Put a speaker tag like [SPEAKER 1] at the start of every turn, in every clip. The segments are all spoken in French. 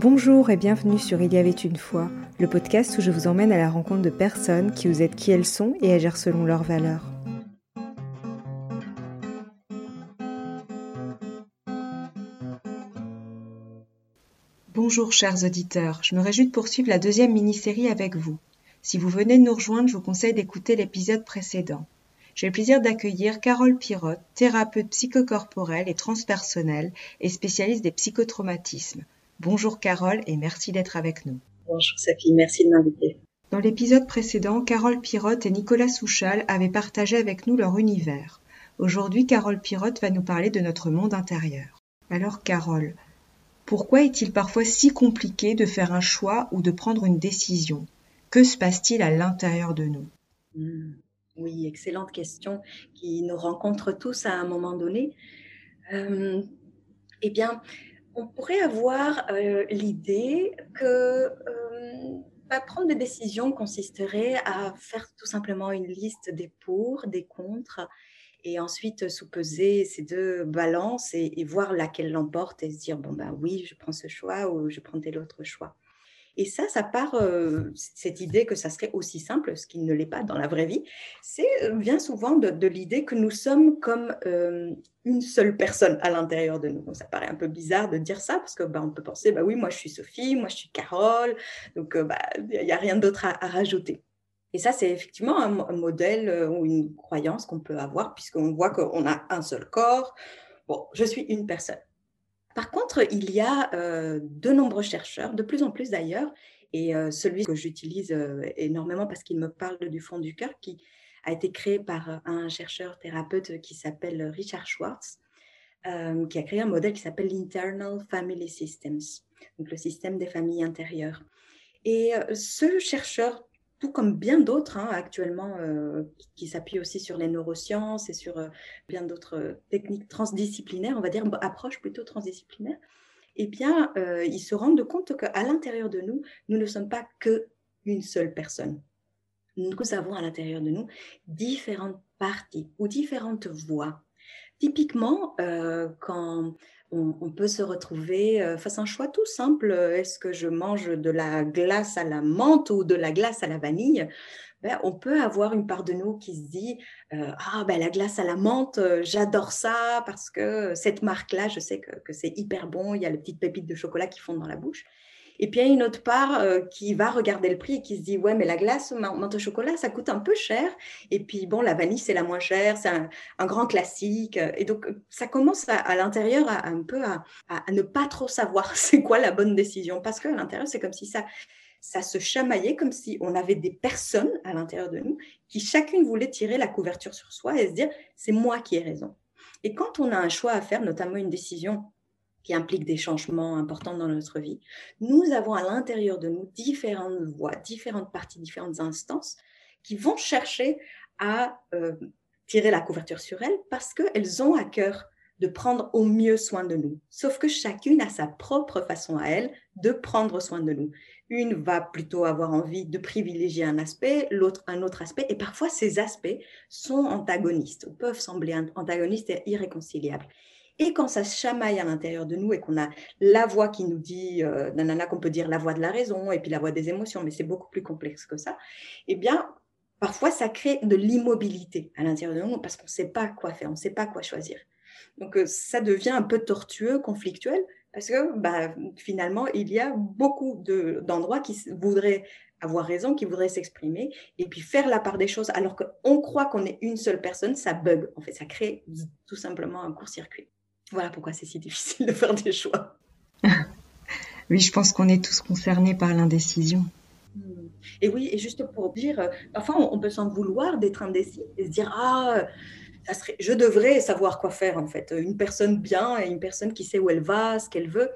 [SPEAKER 1] Bonjour et bienvenue sur Il y avait une fois, le podcast où je vous emmène à la rencontre de personnes qui vous êtes qui elles sont et agir selon leurs valeurs. Bonjour chers auditeurs, je me réjouis de poursuivre la deuxième mini-série avec vous. Si vous venez de nous rejoindre, je vous conseille d'écouter l'épisode précédent. J'ai le plaisir d'accueillir Carole Pirotte, thérapeute psychocorporelle et transpersonnelle et spécialiste des psychotraumatismes. Bonjour Carole et merci d'être avec nous.
[SPEAKER 2] Bonjour Sophie, merci de m'inviter.
[SPEAKER 1] Dans l'épisode précédent, Carole Pirotte et Nicolas Souchal avaient partagé avec nous leur univers. Aujourd'hui, Carole Pirotte va nous parler de notre monde intérieur. Alors Carole, pourquoi est-il parfois si compliqué de faire un choix ou de prendre une décision? Que se passe-t-il à l'intérieur de nous?
[SPEAKER 2] Hmm. Oui, excellente question qui nous rencontre tous à un moment donné. Euh, eh bien, on pourrait avoir euh, l'idée que euh, bah, prendre des décisions consisterait à faire tout simplement une liste des pour, des contre, et ensuite sous-peser ces deux balances et, voir laquelle l'emporte et se dire, bon, ben oui, je prends ce choix ou je prends tel autre choix. Et ça, ça part, euh, cette idée que ça serait aussi simple, ce qui ne l'est pas dans la vraie vie, c'est euh, vient souvent de, l'idée que nous sommes comme euh, une seule personne à l'intérieur de nous. ça paraît un peu bizarre de dire ça parce que bah, on peut penser, bah oui, moi je suis Sophie, moi je suis Carole, donc bah, il n'y a rien d'autre à, rajouter. Et ça, c'est effectivement un, modèle ou une croyance qu'on peut avoir puisqu'on voit qu'on a un seul corps. Bon, je suis une personne. Par contre, il y a de nombreux chercheurs, de plus en plus d'ailleurs, et celui que j'utilise énormément parce qu'il me parle du fond du cœur, qui a été créé par un chercheur thérapeute qui s'appelle Richard Schwartz, qui a créé un modèle qui s'appelle l'Internal Family Systems, donc le système des familles intérieures. Et ce chercheur tout comme bien d'autres hein, actuellement euh, qui, s'appuient aussi sur les neurosciences et sur euh, bien d'autres euh, techniques transdisciplinaires, on va dire approches plutôt transdisciplinaires, eh bien, ils se rendent compte qu'à l'intérieur de nous, nous ne sommes pas que une seule personne. Nous avons à l'intérieur de nous différentes parties ou différentes voix. Typiquement, quand on, peut se retrouver euh, face à un choix tout simple. Est-ce que je mange de la glace à la menthe ou de la glace à la vanille ben, on peut avoir une part de nous qui se dit euh, ah ben la glace à la menthe euh, j'adore ça parce que cette marque là je sais que, que c'est hyper bon il y a les petites pépites de chocolat qui fondent dans la bouche et puis il y a une autre part euh, qui va regarder le prix et qui se dit ouais mais la glace menthe au chocolat ça coûte un peu cher. Et puis bon la vanille c'est la moins chère, c'est un, grand classique. Et donc ça commence à, l'intérieur à, un peu à, ne pas trop savoir c'est quoi la bonne décision. Parce qu'à l'intérieur c'est comme si ça ça se chamaillait comme si on avait des personnes à l'intérieur de nous qui chacune voulait tirer la couverture sur soi et se dire c'est moi qui ai raison. Et quand on a un choix à faire, notamment une décision qui implique des changements importants dans notre vie, nous avons à l'intérieur de nous différentes voix, différentes parties, différentes instances qui vont chercher à euh, tirer la couverture sur elles parce qu'elles ont à cœur de prendre au mieux soin de nous. Sauf que chacune a sa propre façon à elle de prendre soin de nous. Une va plutôt avoir envie de privilégier un aspect, l'autre un autre aspect, et parfois ces aspects sont antagonistes ou peuvent sembler antagonistes et irréconciliables. Et quand ça chamaille à l'intérieur de nous et qu'on a la voix qui nous dit, euh, nanana, qu'on peut dire la voix de la raison et puis la voix des émotions, mais c'est beaucoup plus complexe que ça, eh bien, parfois ça crée de l'immobilité à l'intérieur de nous parce qu'on ne sait pas quoi faire, on ne sait pas quoi choisir. Donc euh, ça devient un peu tortueux, conflictuel, parce que bah, finalement, il y a beaucoup d'endroits qui voudraient avoir raison, qui voudraient s'exprimer, et puis faire la part des choses, alors qu'on croit qu'on est une seule personne, ça bug, en fait, ça crée tout simplement un court-circuit. Voilà pourquoi c'est si difficile de faire des choix.
[SPEAKER 1] oui, je pense qu'on est tous concernés par l'indécision.
[SPEAKER 2] Hmm. Et oui, et juste pour dire, euh, parfois on peut s'en vouloir d'être indécis et se dire ah, ça serait, je devrais savoir quoi faire en fait. Une personne bien et une personne qui sait où elle va, ce qu'elle veut.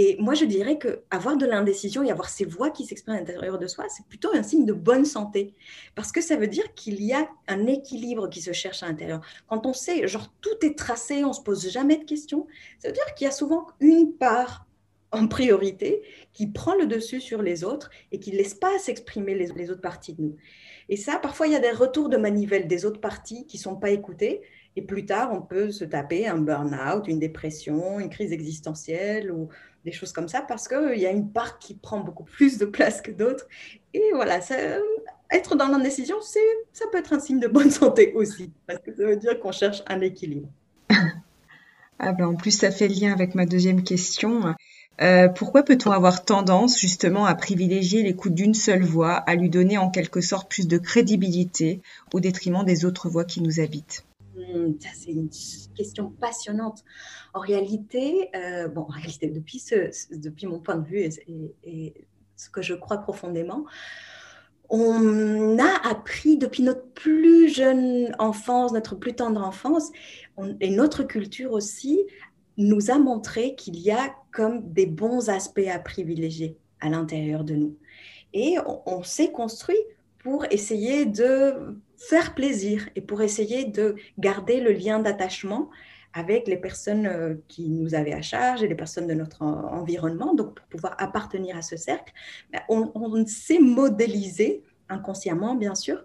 [SPEAKER 2] Et moi, je dirais que avoir de l'indécision et avoir ces voix qui s'expriment à l'intérieur de soi, c'est plutôt un signe de bonne santé. Parce que ça veut dire qu'il y a un équilibre qui se cherche à l'intérieur. Quand on sait, genre, tout est tracé, on se pose jamais de questions, ça veut dire qu'il y a souvent une part en priorité qui prend le dessus sur les autres et qui ne laisse pas s'exprimer les, les, autres parties de nous. Et ça, parfois, il y a des retours de manivelle des autres parties qui ne sont pas écoutées Et plus tard, on peut se taper un burn-out, une dépression, une crise existentielle ou des choses comme ça parce qu'il y a une part qui prend beaucoup plus de place que d'autres. Et voilà, ça, être dans l'indécision, ça peut être un signe de bonne santé aussi parce que ça veut dire qu'on cherche un équilibre.
[SPEAKER 1] ah ben en plus, ça fait lien avec ma deuxième question. Euh, pourquoi peut-on avoir tendance justement à privilégier l'écoute d'une seule voix, à lui donner en quelque sorte plus de crédibilité au détriment des autres voix qui nous habitent?
[SPEAKER 2] C'est une question passionnante. En réalité, euh, bon, en réalité, depuis, ce, depuis mon point de vue et, ce que je crois profondément, on a appris depuis notre plus jeune enfance, notre plus tendre enfance, et notre culture aussi, nous a montré qu'il y a comme des bons aspects à privilégier à l'intérieur de nous. Et on, s'est construit pour essayer de faire plaisir et pour essayer de garder le lien d'attachement avec les personnes euh, qui nous avaient à charge et les personnes de notre environnement, donc pour pouvoir appartenir à ce cercle, on, on s'est modélisé inconsciemment, bien sûr,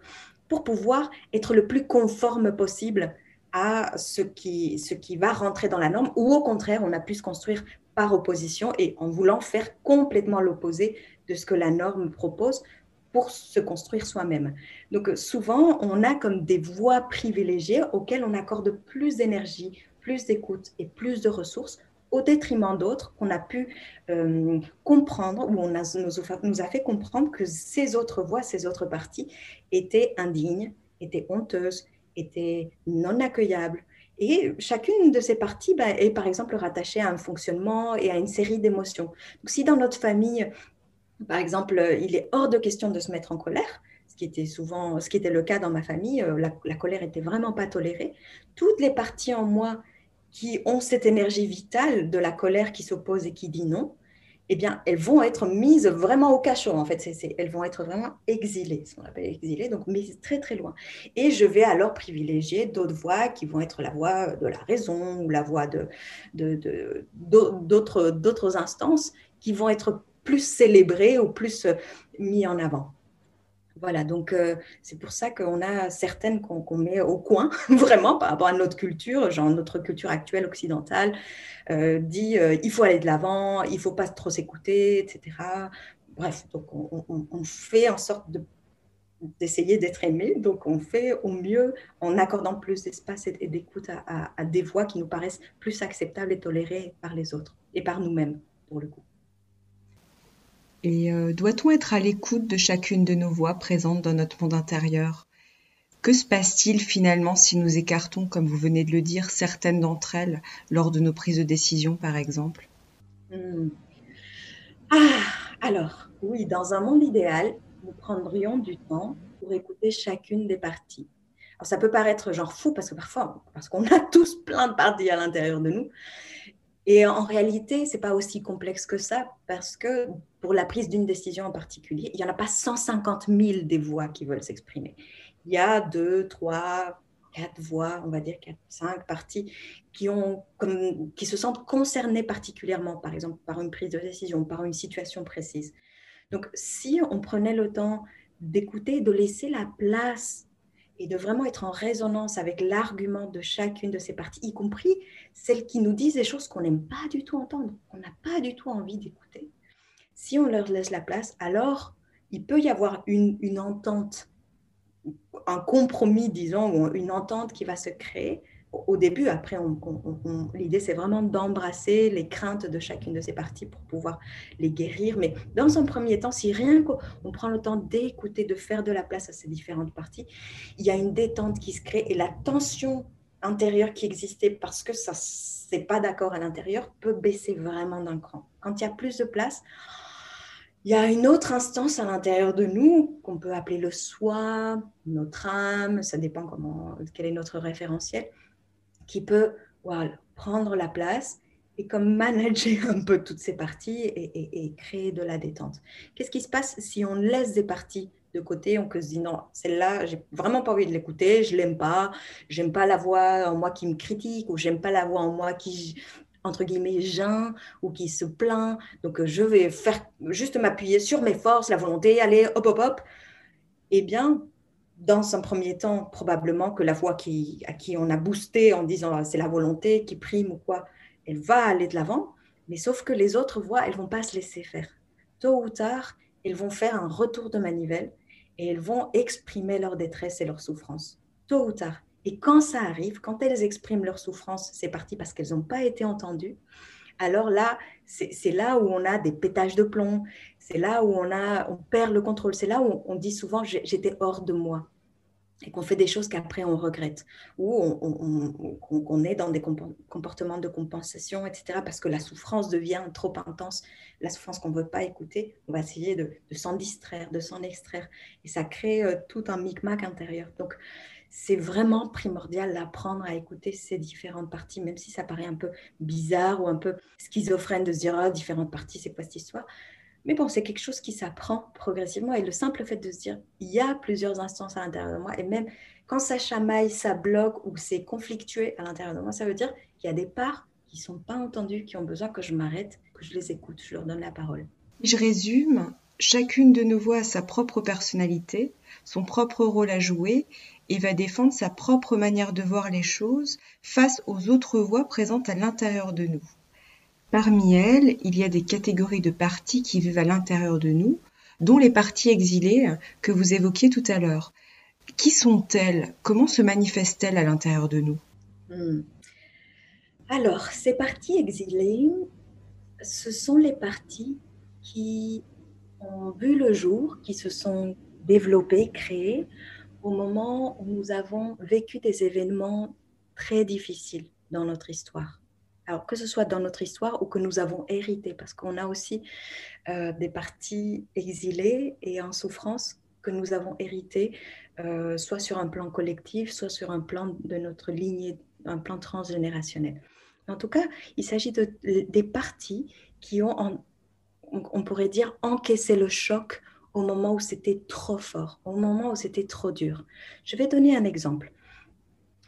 [SPEAKER 2] pour pouvoir être le plus conforme possible à ce qui, ce qui va rentrer dans la norme, ou au contraire, on a pu se construire par opposition et en voulant faire complètement l'opposé de ce que la norme propose pour se construire soi-même. Donc souvent, on a comme des voies privilégiées auxquelles on accorde plus d'énergie, plus d'écoute et plus de ressources au détriment d'autres qu'on a pu euh, comprendre, ou on nous, a fait comprendre que ces autres voies, ces autres parties étaient indignes, étaient honteuses, étaient non accueillables. Et chacune de ces parties bah, est par exemple rattachée à un fonctionnement et à une série d'émotions. Donc si dans notre famille, par exemple, il est hors de question de se mettre en colère, ce qui était souvent, le cas dans ma famille, euh, la, colère était vraiment pas tolérée. Toutes les parties en moi qui ont cette énergie vitale de la colère qui s'oppose et qui dit non, eh bien, elles vont être mises vraiment au cachot, en fait. elles vont être vraiment exilées, ce qu'on appelle exilées, donc mises très, très loin. Et je vais alors privilégier d'autres voix qui vont être la voix de la raison ou la voix de, d'autres, d'autres instances qui vont être plus célébrées ou plus euh, mis en avant. Voilà, donc euh, c'est pour ça qu'on a certaines qu'on met au coin, vraiment, par rapport à notre culture, genre notre culture actuelle occidentale, euh, dit il faut aller de l'avant, il faut pas trop s'écouter, etc. Bref, donc on, fait en sorte d'essayer d'être aimé, donc on fait au mieux en accordant plus d'espace et, d'écoute à des voix qui nous paraissent plus acceptables et tolérées par les autres et par nous-mêmes, pour le coup.
[SPEAKER 1] Et euh, doit-on être à l'écoute de chacune de nos voix présentes dans notre monde intérieur? Que se passe-t-il finalement si nous écartons, comme vous venez de le dire, certaines d'entre elles lors de nos prises de décision, par exemple?
[SPEAKER 2] Hmm. Ah, alors, oui, dans un monde idéal, nous prendrions du temps pour écouter chacune des parties. Alors, ça peut paraître genre fou parce que parfois, parce qu'on a tous plein de parties à l'intérieur de nous. Et en réalité, c'est pas aussi complexe que ça parce que pour la prise d'une décision en particulier, il n'y en a pas 150 000 des voix qui veulent s'exprimer. Il y a deux, trois, quatre voix, on va dire quatre, cinq parties qui, qui se sentent concernées particulièrement, par exemple, par une prise de décision, par une situation précise. Donc, si on prenait le temps d'écouter, de laisser la place et de vraiment être en résonance avec l'argument de chacune de ces parties, y compris celles qui nous disent des choses qu'on n'aime pas du tout entendre, qu'on n'a pas du tout envie d'écouter. Si on leur laisse la place, alors il peut y avoir une, une entente, un compromis, disons, ou une entente qui va se créer au début, après, l'idée, c'est vraiment d'embrasser les craintes de chacune de ces parties pour pouvoir les guérir. Mais dans un premier temps, si rien qu'on prend le temps d'écouter, de faire de la place à ces différentes parties, il y a une détente qui se crée et la tension intérieure qui existait parce que ça c'est pas d'accord à l'intérieur peut baisser vraiment d'un cran. Quand il y a plus de place, il y a une autre instance à l'intérieur de nous qu'on peut appeler le soi, notre âme, ça dépend comment, quel est notre référentiel qui peut prendre la place et comme manager un peu toutes ces parties et, créer de la détente. Qu'est-ce qui se passe si on laisse des parties de côté, on se dit non, celle-là, j'ai vraiment pas envie de l'écouter, je l'aime pas, j'aime pas la voix en moi qui me critique ou j'aime pas la voix en moi qui entre guillemets geint ou qui se plaint. Donc je vais faire juste m'appuyer sur mes forces, la volonté, aller hop hop hop. Eh bien, dans un premier temps, probablement que la voix qui, à qui on a boosté en disant ah, c'est la volonté qui prime ou quoi, elle va aller de l'avant, mais sauf que les autres voix, elles vont pas se laisser faire. Tôt ou tard, elles vont faire un retour de manivelle et elles vont exprimer leur détresse et leur souffrance. Tôt ou tard. Et quand ça arrive, quand elles expriment leur souffrance, c'est parti parce qu'elles n'ont pas été entendues. Alors là, c'est là où on a des pétages de plomb, c'est là où on, a, on perd le contrôle, c'est là où on dit souvent j'étais hors de moi et qu'on fait des choses qu'après on regrette, ou on, est dans des comportements de compensation, etc., parce que la souffrance devient trop intense, la souffrance qu'on ne veut pas écouter, on va essayer de, s'en distraire, de s'en extraire, et ça crée euh, tout un micmac intérieur. Donc, c'est vraiment primordial d'apprendre à écouter ces différentes parties, même si ça paraît un peu bizarre ou un peu schizophrène de se dire, ah, différentes parties, c'est quoi cette histoire? Mais bon, c'est quelque chose qui s'apprend progressivement. Et le simple fait de se dire, il y a plusieurs instances à l'intérieur de moi, et même quand ça chamaille, ça bloque ou c'est conflictué à l'intérieur de moi, ça veut dire qu'il y a des parts qui sont pas entendues, qui ont besoin que je m'arrête, que je les écoute, je leur donne la parole.
[SPEAKER 1] Je résume, chacune de nos voix a sa propre personnalité, son propre rôle à jouer et va défendre sa propre manière de voir les choses face aux autres voix présentes à l'intérieur de nous. Parmi elles, il y a des catégories de parties qui vivent à l'intérieur de nous, dont les parties exilées que vous évoquiez tout à l'heure. Qui sont-elles? Comment se manifestent-elles à l'intérieur de nous? Hmm.
[SPEAKER 2] Alors, ces parties exilées, ce sont les parties qui ont vu le jour, qui se sont développées, créées au moment où nous avons vécu des événements très difficiles dans notre histoire alors que ce soit dans notre histoire ou que nous avons hérité, parce qu'on a aussi euh, des parties exilées et en souffrance que nous avons hérité, euh, soit sur un plan collectif, soit sur un plan de notre lignée, un plan transgénérationnel. En tout cas, il s'agit de, des parties qui ont, on pourrait dire, encaissé le choc au moment où c'était trop fort, au moment où c'était trop dur. Je vais donner un exemple.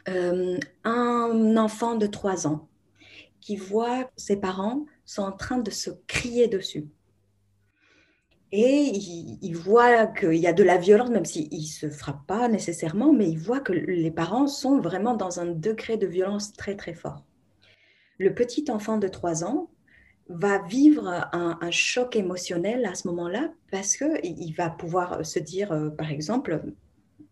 [SPEAKER 2] Euh, un enfant de 3 ans qui voit ses parents sont en train de se crier dessus. Et il, voit qu'il y a de la violence, même s'il ne se frappe pas nécessairement, mais il voit que les parents sont vraiment dans un degré de violence très très fort. Le petit enfant de 3 ans va vivre un, choc émotionnel à ce moment-là parce qu'il va pouvoir se dire, euh, par exemple,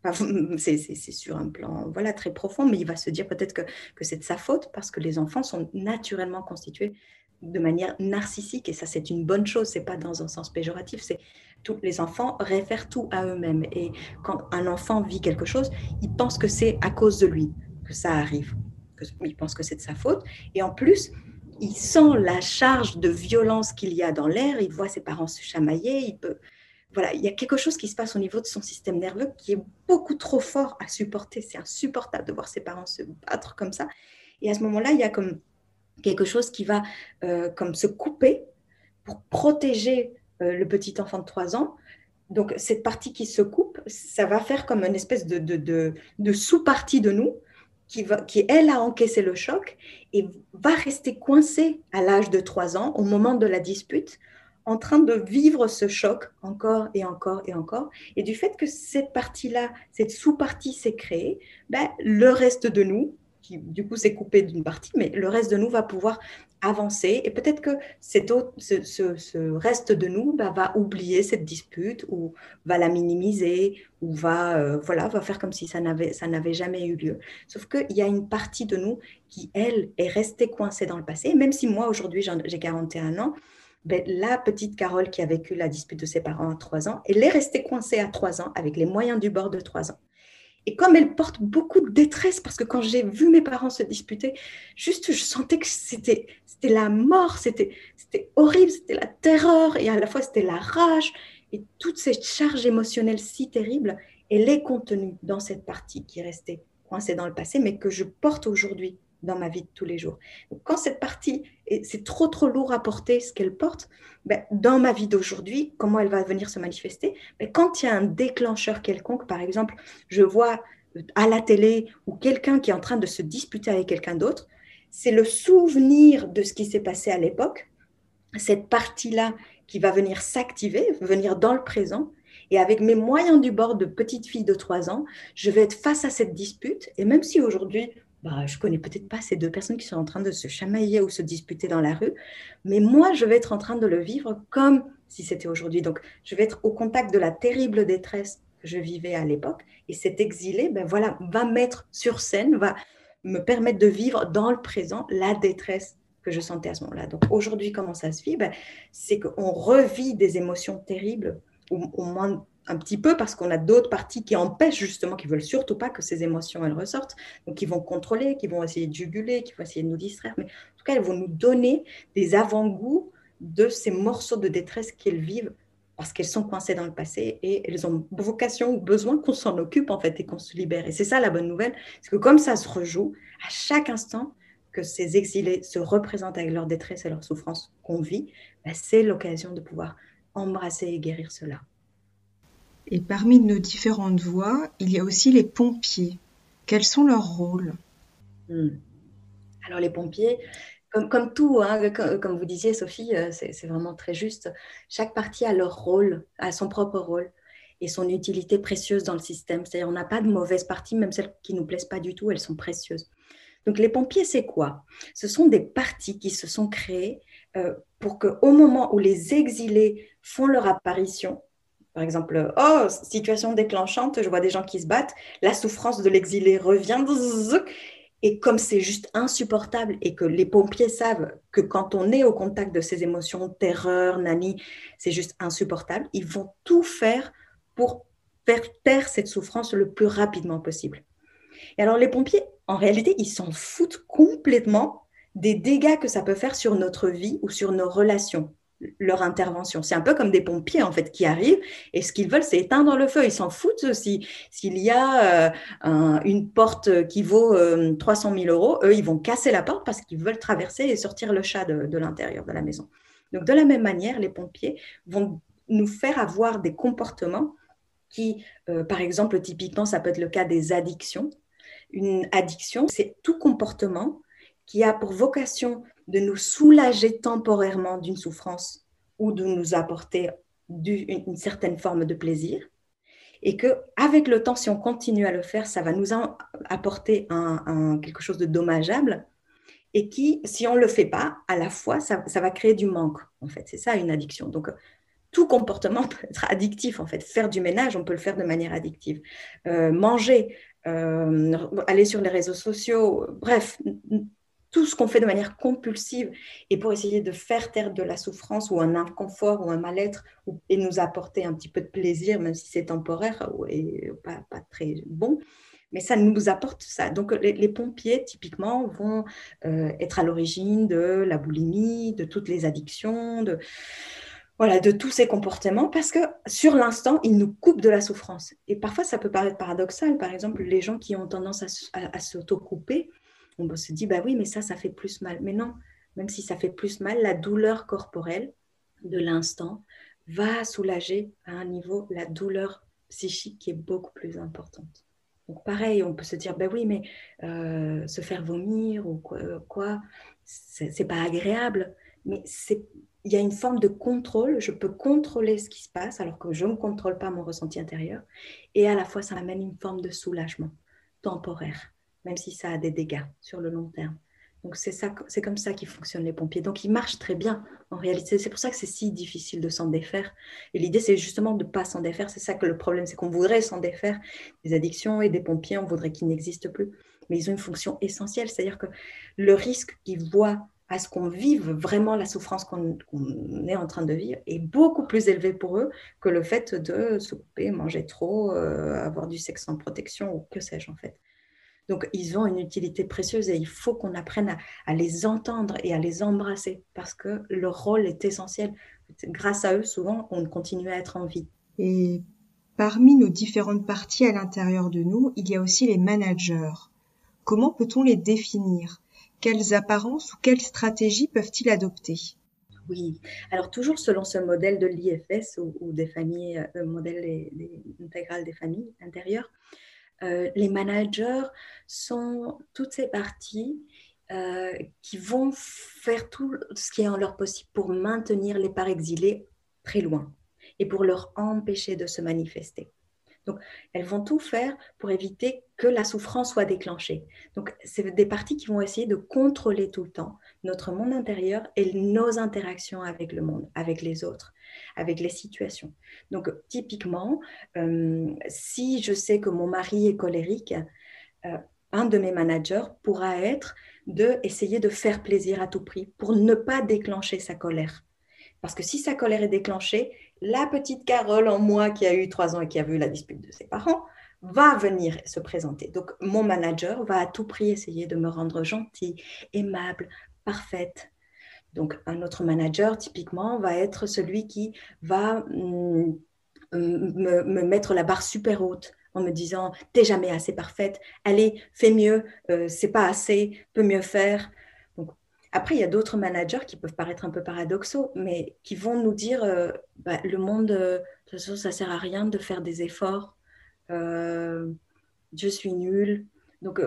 [SPEAKER 2] c'est sur un plan voilà très profond, mais il va se dire peut-être que, que c'est de sa faute parce que les enfants sont naturellement constitués de manière narcissique et ça c'est une bonne chose, c'est pas dans un sens péjoratif, c'est tous les enfants réfèrent tout à eux-mêmes et quand un enfant vit quelque chose, il pense que c'est à cause de lui que ça arrive, que, il pense que c'est de sa faute et en plus il sent la charge de violence qu'il y a dans l'air, il voit ses parents se chamailler, il peut voilà, il y a quelque chose qui se passe au niveau de son système nerveux qui est beaucoup trop fort à supporter. C'est insupportable de voir ses parents se battre comme ça. Et à ce moment-là, il y a comme quelque chose qui va euh, comme se couper pour protéger euh, le petit enfant de 3 ans. Donc, cette partie qui se coupe, ça va faire comme une espèce de, de, sous-partie de nous qui, elle, a encaissé le choc et va rester coincée à l'âge de 3 ans, au moment de la dispute, en train de vivre ce choc encore et encore et encore. Et du fait que cette partie-là, cette sous-partie s'est créée, ben, le reste de nous, qui du coup s'est coupé d'une partie, mais le reste de nous va pouvoir avancer. Et peut-être que ce, reste de nous ben, va oublier cette dispute ou va la minimiser ou va, euh, voilà, va faire comme si ça n'avait, ça n'avait jamais eu lieu. Sauf qu'il y a une partie de nous qui, elle, est restée coincée dans le passé. même si moi, aujourd'hui, j'ai 41 ans, ben, la petite Carole qui a vécu la dispute de ses parents à 3 ans, elle est restée coincée à 3 ans avec les moyens du bord de 3 ans. Et comme elle porte beaucoup de détresse, parce que quand j'ai vu mes parents se disputer, juste je sentais que c'était la mort, c'était horrible, c'était la terreur, et à la fois c'était la rage, et toute cette charge émotionnelle si terrible, elle est contenue dans cette partie qui est restée coincée dans le passé, mais que je porte aujourd'hui dans ma vie de tous les jours. quand cette partie, c'est trop trop lourd à porter ce qu'elle porte, ben, dans ma vie d'aujourd'hui, comment elle va venir se manifester? Ben, Quand il y a un déclencheur quelconque, par exemple, je vois euh, à la télé ou quelqu'un qui est en train de se disputer avec quelqu'un d'autre, c'est le souvenir de ce qui s'est passé à l'époque, cette partie-là qui va venir s'activer, venir dans le présent, Et avec mes moyens du bord de petite fille de 3 ans, je vais être face à cette dispute. Et même si aujourd'hui, bah, je connais peut-être pas ces deux personnes qui sont en train de se chamailler ou se disputer dans la rue, mais moi, je vais être en train de le vivre comme si c'était aujourd'hui. Donc, je vais être au contact de la terrible détresse que je vivais à l'époque. Et cet exilé, ben voilà, va mettre sur scène, va me permettre de vivre dans le présent la détresse que je sentais à ce moment-là. Donc aujourd'hui, comment ça se vit? Ben, C'est qu'on revit des émotions terribles, ou au moins un petit peu parce qu'on a d'autres parties qui empêchent justement, qui veulent surtout pas que ces émotions elles ressortent, donc qui vont contrôler, qui vont essayer de juguler, qui vont essayer de nous distraire, mais en tout cas elles vont nous donner des avant-goûts de ces morceaux de détresse qu'elles vivent parce qu'elles sont coincées dans le passé et elles ont vocation ou besoin qu'on s'en occupe en fait et qu'on se libère. Et c'est ça la bonne nouvelle, c'est que comme ça se rejoue à chaque instant que ces exilés se représentent avec leur détresse et leur souffrance qu'on vit, bah, c'est l'occasion de pouvoir embrasser et guérir cela.
[SPEAKER 1] Et parmi nos différentes voix, il y a aussi les pompiers. Quels sont leurs rôles?
[SPEAKER 2] Hmm. Alors les pompiers, comme, tout, hein, comme, vous disiez Sophie, euh, c'est vraiment très juste. Chaque partie a leur rôle, a son propre rôle et son utilité précieuse dans le système. C'est-à-dire on n'a pas de mauvaises parties, même celles qui ne nous plaisent pas du tout, elles sont précieuses. Donc les pompiers, c'est quoi? Ce sont des parties qui se sont créées euh, pour qu'au moment où les exilés font leur apparition, par exemple, oh, situation déclenchante, je vois des gens qui se battent, la souffrance de l'exilé revient, et comme c'est juste insupportable et que les pompiers savent que quand on est au contact de ces émotions, terreur, nani, c'est juste insupportable, ils vont tout faire pour faire taire cette souffrance le plus rapidement possible. Et alors les pompiers, en réalité, ils s'en foutent complètement des dégâts que ça peut faire sur notre vie ou sur nos relations leur intervention. C'est un peu comme des pompiers en fait qui arrivent et ce qu'ils veulent c'est éteindre le feu. Ils s'en foutent si s'il y a euh, une porte qui vaut 300 euh, 000 euros, eux ils vont casser la porte parce qu'ils veulent traverser et sortir le chat de, l'intérieur de la maison. Donc de la même manière, les pompiers vont nous faire avoir des comportements qui, euh, par exemple, typiquement, ça peut être le cas des addictions. Une addiction, c'est tout comportement qui a pour vocation de nous soulager temporairement d'une souffrance ou de nous apporter une, certaine forme de plaisir. Et que avec le temps, si on continue à le faire, ça va nous apporter quelque chose de dommageable et qui, si on ne le fait pas, à la fois, ça, va créer du manque. En fait, c'est ça une addiction. Donc, tout comportement peut être addictif. En fait, faire du ménage, on peut le faire de manière addictive. Euh, manger, euh, aller sur les réseaux sociaux, bref, tout ce qu'on fait de manière compulsive et pour essayer de faire taire de la souffrance ou un inconfort ou un mal-être et nous apporter un petit peu de plaisir, même si c'est temporaire et pas, pas, très bon. Mais ça nous apporte ça. Donc les, pompiers, typiquement, vont euh, être à l'origine de la boulimie, de toutes les addictions, de, voilà, de tous ces comportements, parce que sur l'instant, ils nous coupent de la souffrance. Et parfois, ça peut paraître paradoxal. Par exemple, les gens qui ont tendance à, à, à s'auto-couper, on se dit, bah oui, mais ça, ça fait plus mal. Mais non, même si ça fait plus mal, la douleur corporelle de l'instant va soulager à un niveau la douleur psychique qui est beaucoup plus importante. Donc pareil, on peut se dire, bah oui, mais euh, se faire vomir ou quoi, euh, quoi c'est pas agréable, mais il y a une forme de contrôle, je peux contrôler ce qui se passe alors que je ne contrôle pas mon ressenti intérieur, et à la fois ça amène une forme de soulagement temporaire même si ça a des dégâts sur le long terme. Donc c'est ça, c'est comme ça qu'ils fonctionnent les pompiers. Donc ils marchent très bien en réalité. C'est pour ça que c'est si difficile de s'en défaire. Et l'idée c'est justement de pas s'en défaire. C'est ça que le problème, c'est qu'on voudrait s'en défaire des addictions et des pompiers. On voudrait qu'ils n'existent plus, mais ils ont une fonction essentielle. C'est-à-dire que le risque qu'ils voient à ce qu'on vive vraiment la souffrance qu'on est en train de vivre est beaucoup plus élevé pour eux que le fait de se couper, manger trop, euh, avoir du sexe sans protection ou que sais-je en fait. Donc, ils ont une utilité précieuse et il faut qu'on apprenne à, les entendre et à les embrasser parce que leur rôle est essentiel. Grâce à eux, souvent, on continue à être en vie.
[SPEAKER 1] Et parmi nos différentes parties à l'intérieur de nous, il y a aussi les managers. Comment peut-on les définir? Quelles apparences ou quelles stratégies peuvent-ils adopter?
[SPEAKER 2] Oui, alors toujours selon ce modèle de l'IFS ou, des familles, le euh, modèle intégral des familles intérieures, euh, les managers sont toutes ces parties euh, qui vont faire tout ce qui est en leur possible pour maintenir les parts exilés très loin. et pour leur empêcher de se manifester. Donc, elles vont tout faire pour éviter que la souffrance soit déclenchée. Donc, c'est des parties qui vont essayer de contrôler tout le temps notre monde intérieur et nos interactions avec le monde, avec les autres, avec les situations. Donc, typiquement, euh, si je sais que mon mari est colérique, euh, un de mes managers pourra être de essayer de faire plaisir à tout prix pour ne pas déclencher sa colère. Parce que si sa colère est déclenchée, la petite Carole en moi qui a eu trois ans et qui a vu la dispute de ses parents va venir se présenter. Donc mon manager va à tout prix essayer de me rendre gentille, aimable, parfaite. Donc un autre manager typiquement va être celui qui va mm, me, me mettre la barre super haute en me disant t'es jamais assez parfaite, allez, fais mieux, euh, c'est pas assez, peut mieux faire. Après, il y a d'autres managers qui peuvent paraître un peu paradoxaux, mais qui vont nous dire euh, bah, le monde, euh, de toute façon, ça sert à rien de faire des efforts, je suis nulle. Donc,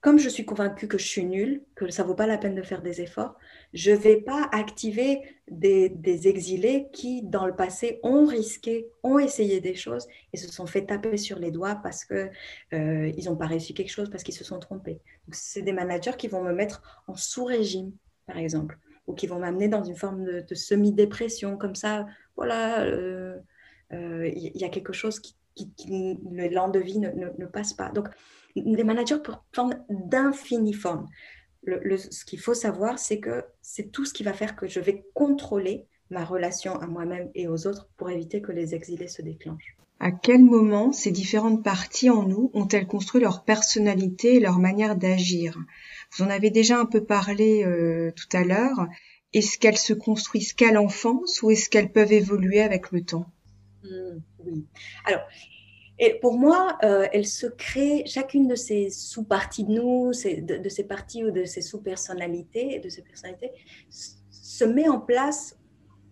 [SPEAKER 2] comme je suis convaincue que je suis nulle, que ça vaut pas la peine de faire des efforts, je vais pas activer des, exilés qui, dans le passé, ont risqué, ont essayé des choses et se sont fait taper sur les doigts parce qu'ils euh, n'ont pas réussi quelque chose, parce qu'ils se sont trompés. C'est des managers qui vont me mettre en sous-régime, par exemple, ou qui vont m'amener dans une forme de, semi-dépression, comme ça, voilà, euh, euh, il y, a quelque chose qui, le l'an de vie ne, ne passe pas. Donc, des managers pour forme d'infinies formes. Le, ce qu'il faut savoir, c'est que c'est tout ce qui va faire que je vais contrôler ma relation à moi-même et aux autres pour éviter que les exilés se déclenchent.
[SPEAKER 1] À quel moment ces différentes parties en nous ont-elles construit leur personnalité et leur manière d'agir? Vous en avez déjà un peu parlé euh, tout à l'heure. Est-ce qu'elles se construisent qu'à l'enfance ou est-ce qu'elles peuvent évoluer avec le temps?
[SPEAKER 2] Mmh, Oui. Alors, et pour moi, euh, elle se crée, chacune de ces sous-parties de nous, de, ces parties ou de ces sous-personnalités, de ces personnalités, se met en place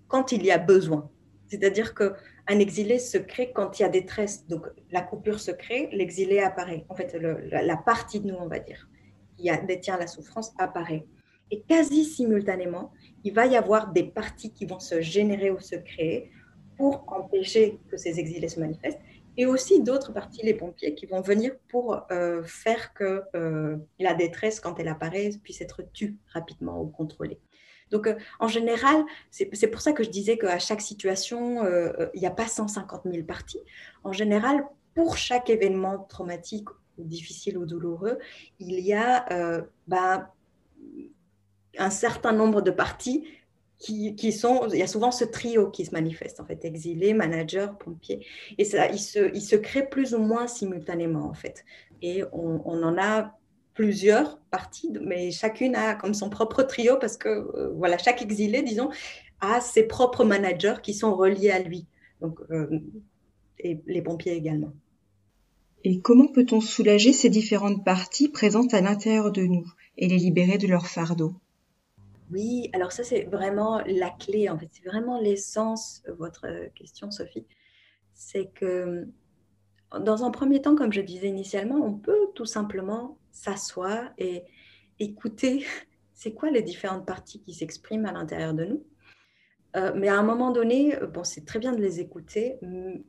[SPEAKER 2] quand il y a besoin. C'est-à-dire qu'un exilé se crée quand il y a détresse. Donc la coupure se crée, l'exilé apparaît. En fait, la, partie de nous, on va dire, qui détient la souffrance, apparaît. Et quasi simultanément, il va y avoir des parties qui vont se générer ou se créer pour empêcher que ces exilés se manifestent et aussi d'autres parties, les pompiers, qui vont venir pour euh, faire que euh, la détresse, quand elle apparaît, puisse être tue rapidement ou contrôlée. Donc, euh, en général, c'est pour ça que je disais qu'à chaque situation, il n'y a pas 150 000 parties. En général, pour chaque événement traumatique difficile ou douloureux, il y a ben, un certain nombre de parties qui, sont, il y a souvent ce trio qui se manifeste, en fait, exilé, manager, pompier, et ça, il se, il se crée plus ou moins simultanément, en fait. Et on, en a plusieurs parties, mais chacune a comme son propre trio, parce que, euh, voilà, chaque exilé, disons, a ses propres managers qui sont reliés à lui. Donc, euh, et les pompiers également.
[SPEAKER 1] Et comment peut-on soulager ces différentes parties présentes à l'intérieur de nous et les libérer de leur fardeau
[SPEAKER 2] oui, alors ça, c'est vraiment la clé, en fait. C'est vraiment l'essence, de votre euh, question, Sophie. C'est que, dans un premier temps, comme je disais initialement, on peut tout simplement s'asseoir et écouter c'est quoi les différentes parties qui s'expriment à l'intérieur de nous. Euh, mais à un moment donné, euh, bon, c'est très bien de les écouter,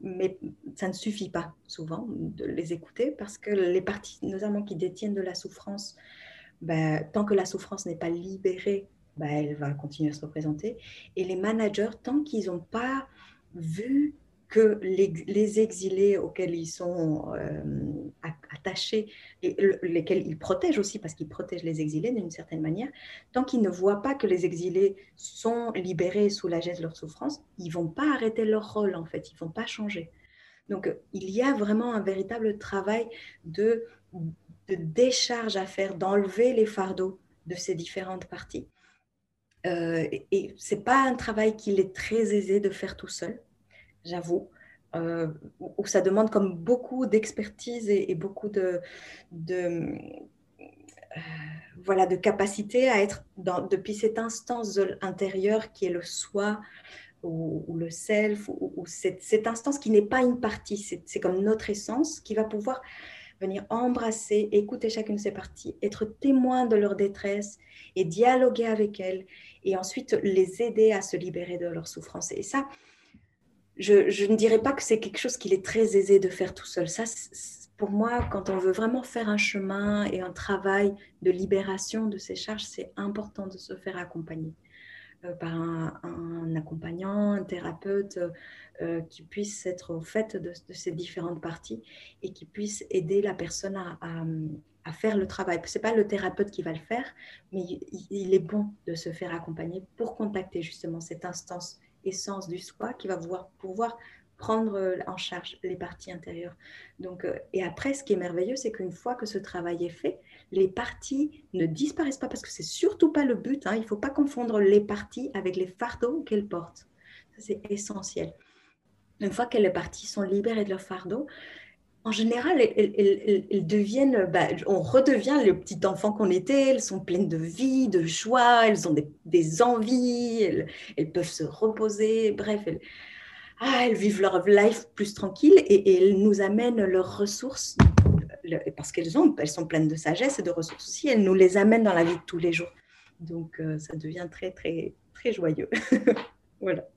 [SPEAKER 2] mais ça ne suffit pas souvent de les écouter parce que les parties, notamment qui détiennent de la souffrance, ben, tant que la souffrance n'est pas libérée bah, elle va continuer à se représenter. Et les managers, tant qu'ils n'ont pas vu que les, exilés auxquels ils sont euh, attachés, et lesquels ils protègent aussi, parce qu'ils protègent les exilés d'une certaine manière, tant qu'ils ne voient pas que les exilés sont libérés et soulagés de leur souffrance, ils vont pas arrêter leur rôle, en fait, ils vont pas changer. Donc, il y a vraiment un véritable travail de décharge à faire, d'enlever les fardeaux de ces différentes parties euh, et c'est pas un travail qu'il est très aisé de faire tout seul, j'avoue. Euh, où ça demande comme beaucoup d'expertise et, beaucoup de, euh, voilà de capacité à être dans, depuis cette instance intérieure qui est le soi ou, le self ou, cette, instance qui n'est pas une partie c'est comme notre essence qui va pouvoir venir embrasser, écouter chacune de ces parties, être témoin de leur détresse et dialoguer avec elles et ensuite les aider à se libérer de leur souffrance. Et ça, je, ne dirais pas que c'est quelque chose qu'il est très aisé de faire tout seul. Ça, pour moi, quand on veut vraiment faire un chemin et un travail de libération de ces charges, c'est important de se faire accompagner par un, accompagnant, un thérapeute euh, qui puisse être au fait de, ces différentes parties et qui puisse aider la personne à, faire le travail. Ce n'est pas le thérapeute qui va le faire, mais il, est bon de se faire accompagner pour contacter justement cette instance essence du soi qui va pouvoir, prendre euh, en charge les parties intérieures. Donc, euh, et après, ce qui est merveilleux, c'est qu'une fois que ce travail est fait, les parties ne disparaissent pas parce que c'est surtout pas le but. Hein. il ne faut pas confondre les parties avec les fardeaux qu'elles portent. c'est essentiel. Une fois que les parties sont libérées de leur fardeau, en général, elles, deviennent, bah, on redevient le petit enfant qu'on était, elles sont pleines de vie, de joie, elles ont des, envies, elles, peuvent se reposer, bref, ah, elles, vivent leur life plus tranquille et, elles nous amènent leurs ressources, parce qu'elles ont, elles sont pleines de sagesse et de ressources aussi, elles nous les amènent dans la vie de tous les jours. Donc, euh, ça devient très, très, très joyeux. voilà.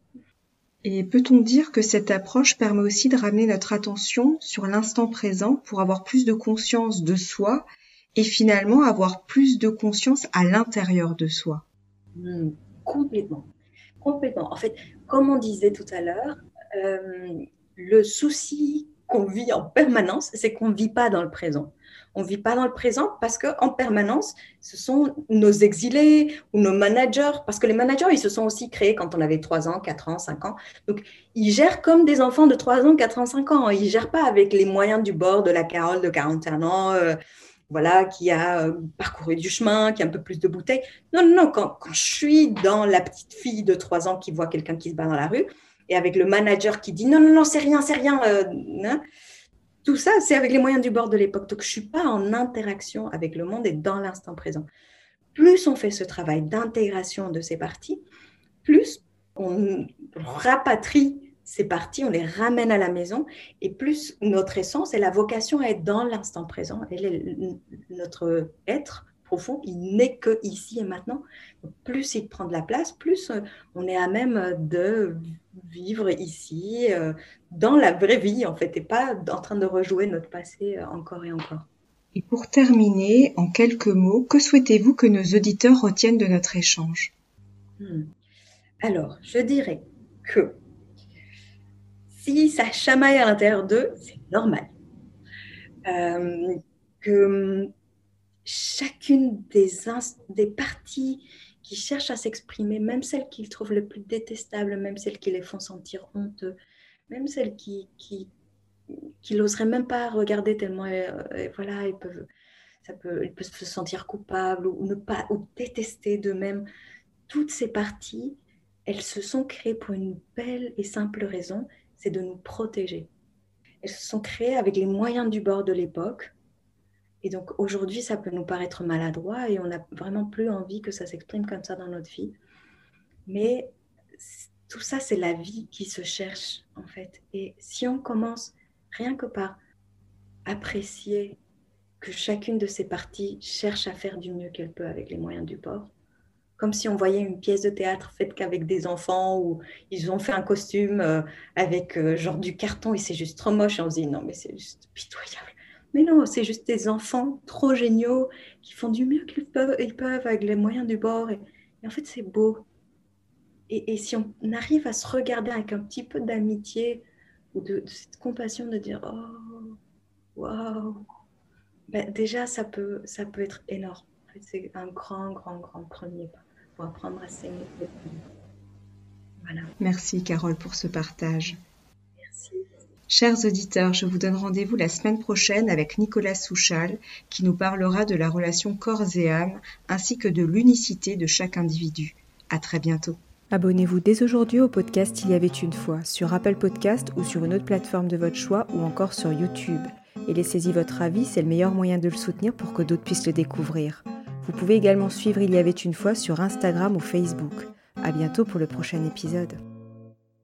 [SPEAKER 1] Et peut-on dire que cette approche permet aussi de ramener notre attention sur l'instant présent pour avoir plus de conscience de soi et finalement avoir plus de conscience à l'intérieur de soi?
[SPEAKER 2] Hmm, Complètement. Complètement. En fait, comme on disait tout à l'heure, euh, le souci qu'on vit en permanence, c'est qu'on ne vit pas dans le présent. On ne vit pas dans le présent parce qu'en permanence, ce sont nos exilés ou nos managers, parce que les managers, ils se sont aussi créés quand on avait 3 ans, 4 ans, 5 ans. Donc, ils gèrent comme des enfants de 3 ans, 4 ans, 5 ans. Ils ne gèrent pas avec les moyens du bord de la Carole de 41 ans. Euh, voilà, qui a euh, parcouru du chemin, qui a un peu plus de bouteilles. Non, non, non, quand, je suis dans la petite fille de 3 ans qui voit quelqu'un qui se bat dans la rue, et avec le manager qui dit non, non, non, c'est rien, c'est rien, euh, hein, tout ça, c'est avec les moyens du bord de l'époque. Donc, je ne suis pas en interaction avec le monde et dans l'instant présent. Plus on fait ce travail d'intégration de ces parties, plus on rapatrie ces parties, on les ramène à la maison, et plus notre essence et la vocation à être dans l'instant présent, notre être profond, il n'est que ici et maintenant. plus il prend de la place, plus euh, on est à même de vivre ici, euh, dans la vraie vie, en fait, et pas en train de rejouer notre passé euh, encore et encore.
[SPEAKER 1] Et pour terminer, en quelques mots, que souhaitez-vous que nos auditeurs retiennent de notre échange?
[SPEAKER 2] Hmm. Alors, je dirais que si ça chamaille à l'intérieur d'eux, c'est normal. que chacune des, des parties qui cherchent à s'exprimer, même celles qu'ils trouvent le plus détestables, même celles qui les font sentir honteux, même celles qui, qui, qui n'oseraient même pas regarder tellement, euh, voilà, ils peuvent, ça peut, ils peuvent se sentir coupables ou, ne pas, ou détester d'eux-mêmes. Toutes ces parties, elles se sont créées pour une belle et simple raison, c'est de nous protéger. Elles se sont créées avec les moyens du bord de l'époque, et donc aujourd'hui, ça peut nous paraître maladroit et on n'a vraiment plus envie que ça s'exprime comme ça dans notre vie. Mais tout ça, c'est la vie qui se cherche en fait. Et si on commence rien que par apprécier que chacune de ces parties cherche à faire du mieux qu'elle peut avec les moyens du bord, comme si on voyait une pièce de théâtre faite qu'avec des enfants ou ils ont fait un costume euh, avec euh, genre du carton et c'est juste trop moche on se dit non mais c'est juste pitoyable mais non, c'est juste des enfants trop géniaux qui font du mieux qu'ils peuvent, ils peuvent avec les moyens du bord. Et, en fait, c'est beau. Et, si on arrive à se regarder avec un petit peu d'amitié ou de, cette compassion de dire Oh, waouh, ben déjà, ça peut, ça peut être énorme. c'est un grand, grand, grand premier pas pour apprendre à s'aimer.
[SPEAKER 1] Voilà. Merci, Carole, pour ce partage. Chers auditeurs, je vous donne rendez-vous la semaine prochaine avec Nicolas Souchal qui nous parlera de la relation corps et âme ainsi que de l'unicité de chaque individu. À très bientôt.
[SPEAKER 3] Abonnez-vous dès aujourd'hui au podcast Il y avait une fois sur Apple Podcast ou sur une autre plateforme de votre choix ou encore sur YouTube. Et laissez-y votre avis, c'est le meilleur moyen de le soutenir pour que d'autres puissent le découvrir. Vous pouvez également suivre Il y avait une fois sur Instagram ou Facebook. À bientôt pour le prochain épisode.